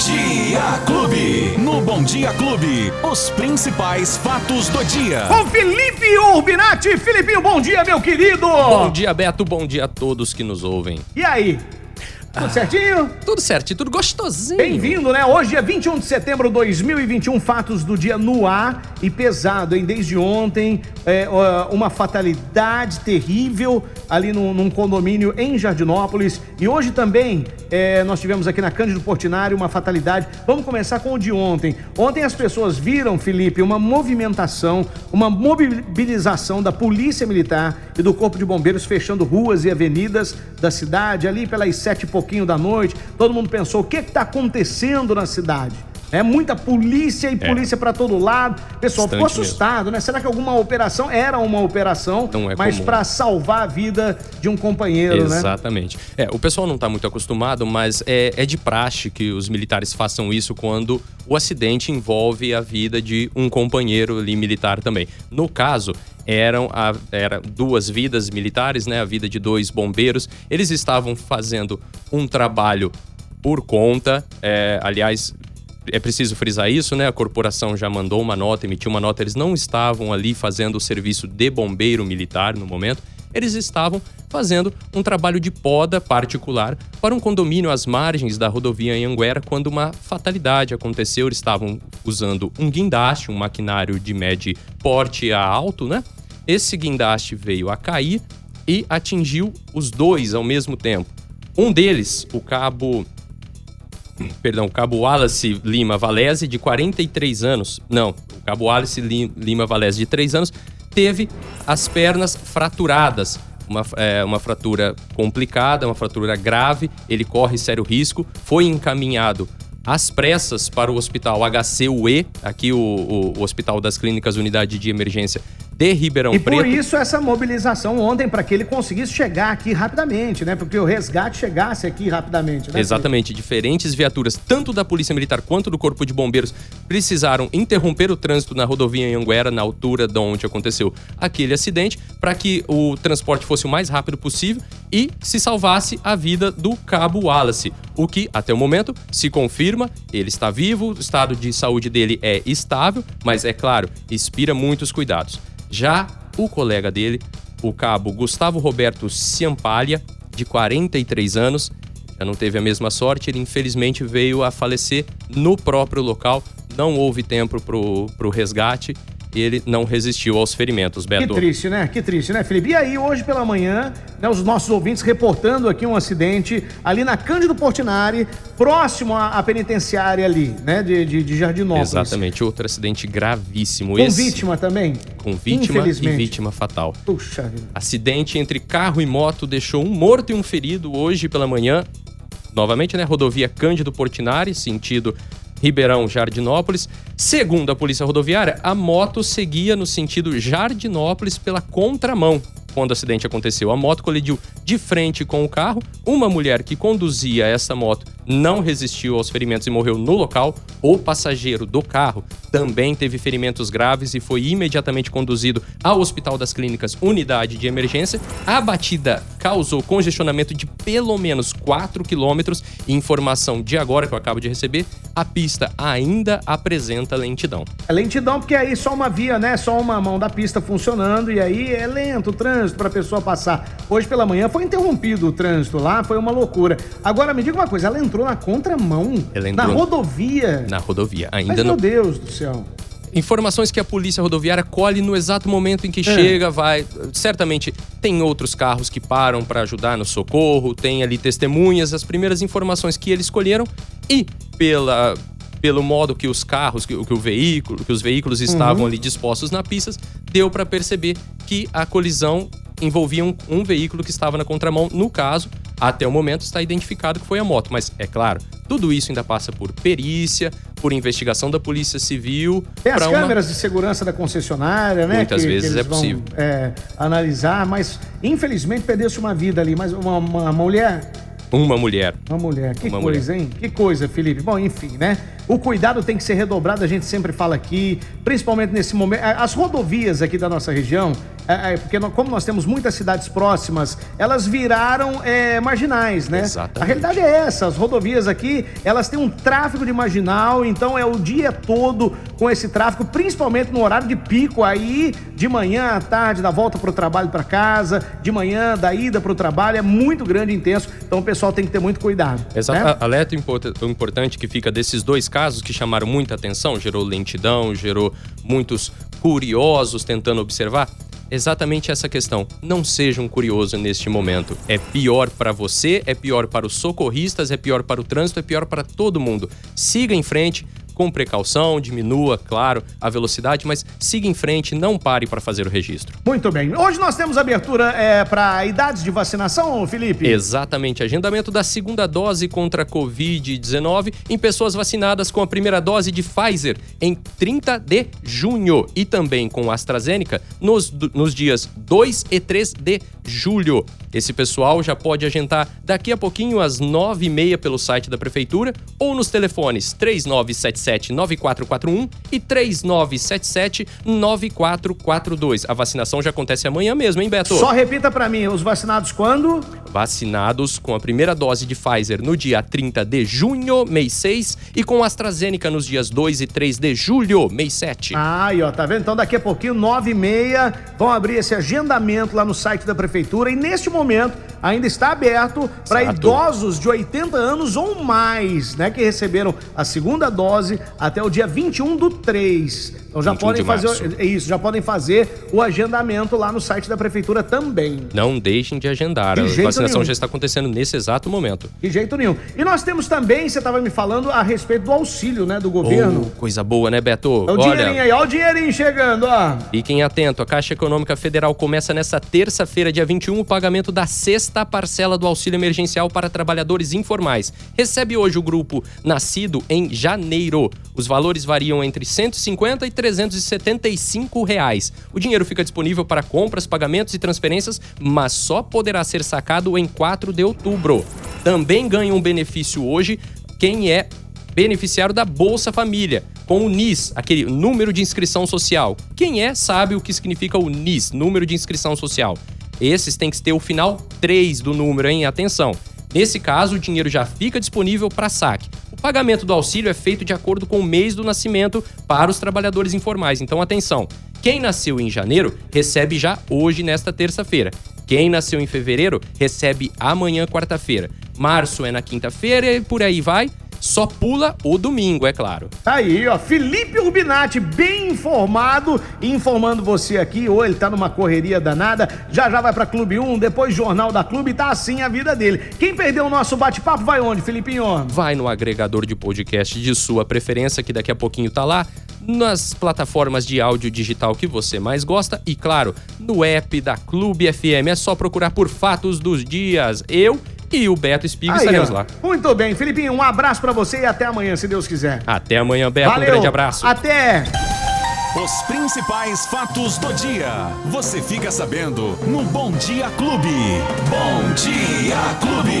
Dia Clube. No Bom Dia Clube, os principais fatos do dia. Com Felipe Urbinati. Filipinho, bom dia, meu querido. Bom dia, Beto. Bom dia a todos que nos ouvem. E aí? Tudo certinho? Tudo certo, tudo gostosinho. Bem-vindo, né? Hoje é 21 de setembro de 2021, fatos do dia no ar e pesado, hein? Desde ontem, é, uma fatalidade terrível ali no, num condomínio em Jardinópolis. E hoje também é, nós tivemos aqui na Cândido Portinari uma fatalidade. Vamos começar com o de ontem. Ontem as pessoas viram, Felipe, uma movimentação, uma mobilização da Polícia Militar e do Corpo de Bombeiros fechando ruas e avenidas da cidade ali pelas sete pouquinho da noite, todo mundo pensou: o que está acontecendo na cidade? É muita polícia e é. polícia para todo lado. Pessoal ficou assustado, mesmo. né? Será que alguma operação era uma operação, é mas para salvar a vida de um companheiro, Exatamente. né? Exatamente. É, o pessoal não está muito acostumado, mas é, é de praxe que os militares façam isso quando o acidente envolve a vida de um companheiro ali militar também. No caso, eram a, era duas vidas militares, né? A vida de dois bombeiros. Eles estavam fazendo um trabalho por conta. É, aliás, é preciso frisar isso, né? A corporação já mandou uma nota, emitiu uma nota. Eles não estavam ali fazendo o serviço de bombeiro militar no momento. Eles estavam fazendo um trabalho de poda particular para um condomínio às margens da rodovia Anhanguera quando uma fatalidade aconteceu. Eles estavam usando um guindaste, um maquinário de médio porte a alto, né? Esse guindaste veio a cair e atingiu os dois ao mesmo tempo. Um deles, o cabo. Perdão, cabo Wallace Lima Valese, de 43 anos. Não, o cabo Wallace Lima Valese, de 3 anos, teve as pernas fraturadas. Uma, é, uma fratura complicada, uma fratura grave. Ele corre sério risco. Foi encaminhado às pressas para o hospital HCUE, aqui o, o, o Hospital das Clínicas Unidade de Emergência de Ribeirão e Preto. E por isso essa mobilização ontem, para que ele conseguisse chegar aqui rapidamente, né? Porque o resgate chegasse aqui rapidamente, né? Exatamente. Diferentes viaturas, tanto da Polícia Militar quanto do Corpo de Bombeiros, precisaram interromper o trânsito na rodovia em Anguera, na altura de onde aconteceu aquele acidente, para que o transporte fosse o mais rápido possível e se salvasse a vida do cabo Wallace. O que, até o momento, se confirma, ele está vivo, o estado de saúde dele é estável, mas é claro, inspira muitos cuidados. Já o colega dele, o cabo Gustavo Roberto Ciampalha, de 43 anos, já não teve a mesma sorte, ele infelizmente veio a falecer no próprio local. Não houve tempo para o resgate ele não resistiu aos ferimentos, Beto. Que triste, né? Que triste, né, Felipe? E aí, hoje pela manhã, né, os nossos ouvintes reportando aqui um acidente ali na Cândido Portinari, próximo à, à penitenciária ali, né, de, de, de Jardinópolis. Exatamente, outro acidente gravíssimo. Com Esse... vítima também? Com vítima e vítima fatal. Puxa vida. Acidente entre carro e moto deixou um morto e um ferido hoje pela manhã. Novamente, né, rodovia Cândido Portinari, sentido Ribeirão Jardinópolis. Segundo a Polícia Rodoviária, a moto seguia no sentido Jardinópolis pela contramão. Quando o acidente aconteceu, a moto colidiu de frente com o carro. Uma mulher que conduzia essa moto não resistiu aos ferimentos e morreu no local. O passageiro do carro também teve ferimentos graves e foi imediatamente conduzido ao Hospital das Clínicas Unidade de Emergência. A batida causou congestionamento de pelo menos 4 quilômetros. Informação de agora que eu acabo de receber: a pista ainda apresenta lentidão. É lentidão porque aí só uma via, né? Só uma mão da pista funcionando e aí é lento o trânsito para a pessoa passar. Hoje pela manhã foi interrompido o trânsito lá, foi uma loucura. Agora me diga uma coisa, ela entrou na contramão, ela entrou na rodovia. Na rodovia, ainda Mas, não. Meu Deus do céu. Informações que a polícia rodoviária colhe no exato momento em que é. chega, vai. Certamente tem outros carros que param para ajudar no socorro, tem ali testemunhas, as primeiras informações que eles colheram e pela pelo modo que os carros, que, que o veículo, que os veículos estavam uhum. ali dispostos na pista, deu para perceber que a colisão envolvia um, um, veículo que estava na contramão. No caso, até o momento está identificado que foi a moto, mas é claro, tudo isso ainda passa por perícia, por investigação da Polícia Civil. Tem as câmeras de segurança da concessionária, né? Muitas que, vezes que é possível. Vão, é, analisar, mas infelizmente perdeu-se uma vida ali, mas uma, uma mulher uma mulher. Uma mulher. Que Uma coisa, mulher. hein? Que coisa, Felipe. Bom, enfim, né? O cuidado tem que ser redobrado, a gente sempre fala aqui, principalmente nesse momento. As rodovias aqui da nossa região, é, é, porque nós, como nós temos muitas cidades próximas, elas viraram é, marginais, né? Exatamente. A realidade é essa, as rodovias aqui, elas têm um tráfego de marginal, então é o dia todo com esse tráfego, principalmente no horário de pico aí, de manhã à tarde, da volta para o trabalho para casa, de manhã, da ida para o trabalho, é muito grande e intenso, então o pessoal tem que ter muito cuidado. Exato. né? Alerta importante que fica desses dois casos que chamaram muita atenção, gerou lentidão, gerou muitos curiosos tentando observar. Exatamente essa questão. Não seja um curioso neste momento. É pior para você, é pior para os socorristas, é pior para o trânsito, é pior para todo mundo. Siga em frente, com precaução, diminua, claro, a velocidade, mas siga em frente, não pare para fazer o registro. Muito bem. Hoje nós temos abertura é, para idades de vacinação, Felipe? Exatamente. Agendamento da segunda dose contra a Covid-19 em pessoas vacinadas com a primeira dose de Pfizer em 30 de junho e também com AstraZeneca nos, nos dias 2 e 3 de julho. Esse pessoal já pode agendar daqui a pouquinho às 9h30 pelo site da Prefeitura ou nos telefones 3977-9441 e 3977-9442. A vacinação já acontece amanhã mesmo, hein, Beto? Só repita para mim, os vacinados quando? Vacinados com a primeira dose de Pfizer no dia 30 de junho, mês 6, e com AstraZeneca nos dias 2 e 3 de julho, mês 7. Ah, aí, ó, tá vendo? Então daqui a pouquinho, 9h30, vão abrir esse agendamento lá no site da Prefeitura e neste momento ainda está aberto para idosos de 80 anos ou mais, né, que receberam a segunda dose até o dia 21 do 3. Então já 21 podem de fazer é isso, já podem fazer o agendamento lá no site da prefeitura também. Não deixem de agendar. De a vacinação nenhum. já está acontecendo nesse exato momento. De jeito nenhum. E nós temos também, você estava me falando a respeito do auxílio, né, do governo. Oh, coisa boa, né, Beto? É o dinheirinho aí, ó o dinheirinho chegando, ó. Fiquem atentos, a Caixa Econômica Federal começa nessa terça-feira, dia 21, o pagamento da sexta parcela do auxílio emergencial para trabalhadores informais. Recebe hoje o grupo nascido em janeiro. Os valores variam entre 150 e 375 reais. O dinheiro fica disponível para compras, pagamentos e transferências, mas só poderá ser sacado em 4 de outubro. Também ganha um benefício hoje quem é beneficiário da Bolsa Família, com o NIS, aquele número de inscrição social. Quem é sabe o que significa o NIS, número de inscrição social. Esses têm que ter o final 3 do número, hein? Atenção. Nesse caso, o dinheiro já fica disponível para saque. Pagamento do auxílio é feito de acordo com o mês do nascimento para os trabalhadores informais. Então, atenção. Quem nasceu em janeiro recebe já hoje, nesta terça-feira. Quem nasceu em fevereiro recebe amanhã, quarta-feira. Março é na quinta-feira e por aí vai. Só pula o domingo, é claro. Tá aí, ó, Felipe Urbinati, bem informado, informando você aqui, ou ele tá numa correria danada, já já vai pra Clube 1, depois Jornal da Clube, tá assim a vida dele. Quem perdeu o nosso bate-papo vai onde, Felipinho? Vai no agregador de podcast de sua preferência, que daqui a pouquinho tá lá, nas plataformas de áudio digital que você mais gosta e, claro, no app da Clube FM. É só procurar por Fatos dos Dias. Eu e o Beto Espiga estaremos ó. lá. Muito bem, Felipinho, um abraço pra você e até amanhã, se Deus quiser. Até amanhã, Beto. Valeu, Um grande abraço. Até! Os principais fatos do dia. Você fica sabendo no Bom Dia Clube. Bom Dia Clube.